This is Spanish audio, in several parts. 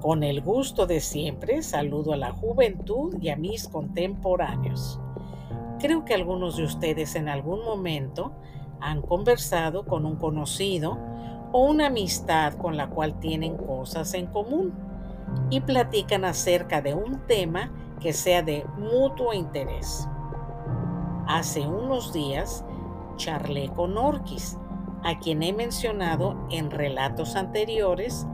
Con el gusto de siempre, saludo a la juventud y a mis contemporáneos. Creo que algunos de ustedes en algún momento han conversado con un conocido o una amistad con la cual tienen cosas en común y platican acerca de un tema que sea de mutuo interés. Hace unos días charlé con Orquis, a quien he mencionado en relatos anteriores,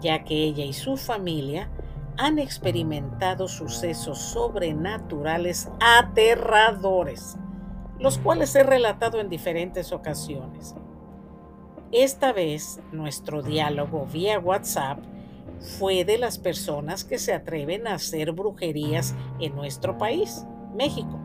ya que ella y su familia han experimentado sucesos sobrenaturales aterradores, los cuales he relatado en diferentes ocasiones. Esta vez nuestro diálogo vía WhatsApp fue de las personas que se atreven a hacer brujerías en nuestro país, México.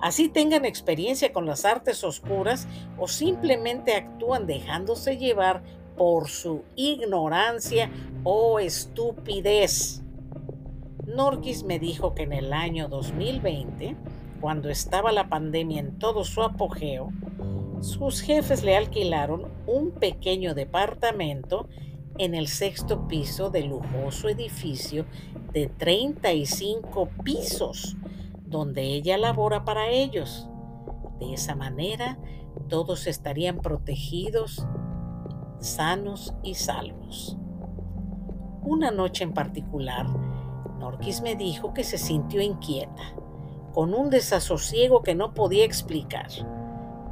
Así tengan experiencia con las artes oscuras o simplemente actúan dejándose llevar por su ignorancia o estupidez. Norquis me dijo que en el año 2020, cuando estaba la pandemia en todo su apogeo, sus jefes le alquilaron un pequeño departamento en el sexto piso del lujoso edificio de 35 pisos, donde ella labora para ellos. De esa manera, todos estarían protegidos, sanos y salvos. Una noche en particular, Norquis me dijo que se sintió inquieta, con un desasosiego que no podía explicar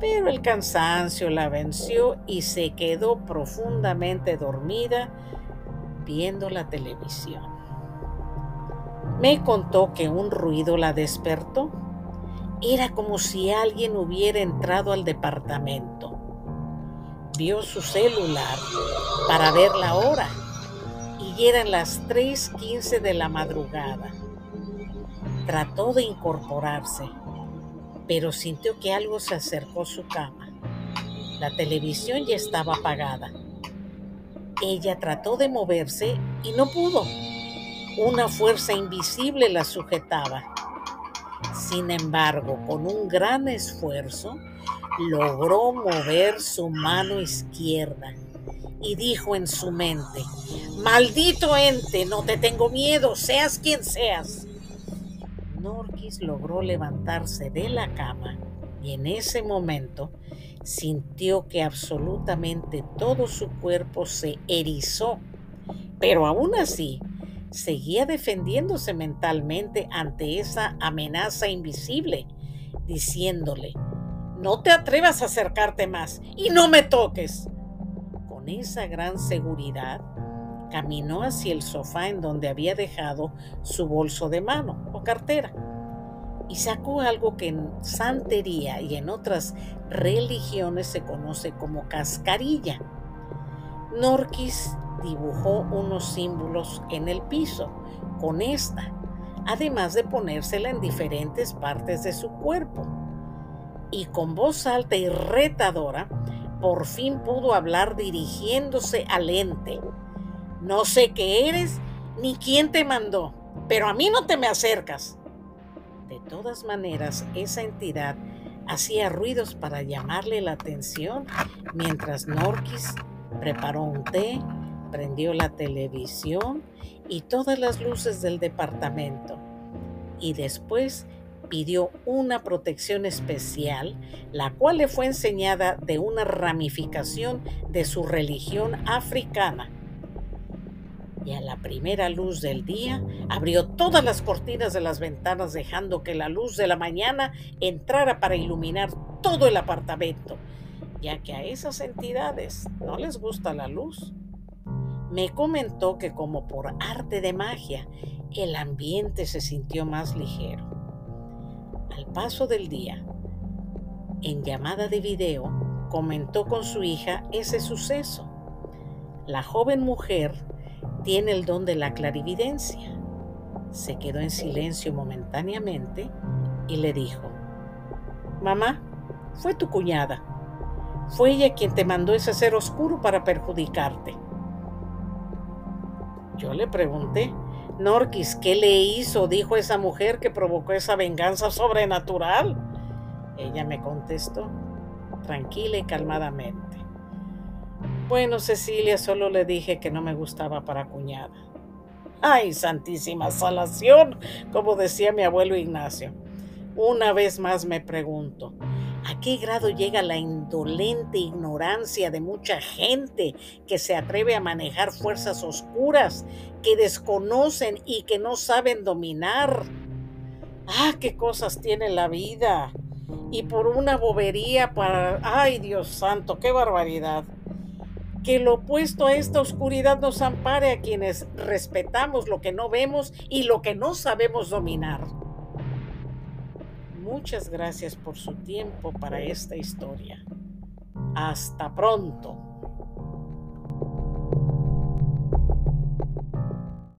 pero el cansancio la venció y se quedó profundamente dormida viendo la televisión. Me contó que un ruido la despertó. Era como si alguien hubiera entrado al departamento. Vio su celular para ver la hora y eran las 3.15 de la madrugada. Trató de incorporarse, pero sintió que algo se acercó a su cama. La televisión ya estaba apagada. Ella trató de moverse y no pudo. Una fuerza invisible la sujetaba. Sin embargo, con un gran esfuerzo, logró mover su mano izquierda y dijo en su mente, Maldito ente, no te tengo miedo, seas quien seas. Norquis logró levantarse de la cama y en ese momento sintió que absolutamente todo su cuerpo se erizó, pero aún así seguía defendiéndose mentalmente ante esa amenaza invisible, diciéndole, no te atrevas a acercarte más y no me toques. Con esa gran seguridad, caminó hacia el sofá en donde había dejado su bolso de mano o cartera y sacó algo que en santería y en otras religiones se conoce como cascarilla. Norquis dibujó unos símbolos en el piso con esta, además de ponérsela en diferentes partes de su cuerpo. Y con voz alta y retadora, por fin pudo hablar dirigiéndose al ente. No sé qué eres ni quién te mandó, pero a mí no te me acercas. De todas maneras, esa entidad hacía ruidos para llamarle la atención mientras Norquis preparó un té, prendió la televisión y todas las luces del departamento. Y después pidió una protección especial, la cual le fue enseñada de una ramificación de su religión africana y a la primera luz del día abrió todas las cortinas de las ventanas dejando que la luz de la mañana entrara para iluminar todo el apartamento, ya que a esas entidades no les gusta la luz. Me comentó que como por arte de magia, el ambiente se sintió más ligero. Al paso del día, en llamada de video, comentó con su hija ese suceso. La joven mujer tiene el don de la clarividencia. Se quedó en silencio momentáneamente y le dijo, Mamá, fue tu cuñada. Fue ella quien te mandó ese ser oscuro para perjudicarte. Yo le pregunté, Norquis, ¿qué le hizo? Dijo esa mujer que provocó esa venganza sobrenatural. Ella me contestó, tranquila y calmadamente. Bueno, Cecilia, solo le dije que no me gustaba para cuñada. Ay, santísima salación, como decía mi abuelo Ignacio. Una vez más me pregunto, ¿a qué grado llega la indolente ignorancia de mucha gente que se atreve a manejar fuerzas oscuras que desconocen y que no saben dominar? Ah, qué cosas tiene la vida. Y por una bobería para... Ay, Dios santo, qué barbaridad. Que lo opuesto a esta oscuridad nos ampare a quienes respetamos lo que no vemos y lo que no sabemos dominar. Muchas gracias por su tiempo para esta historia. Hasta pronto.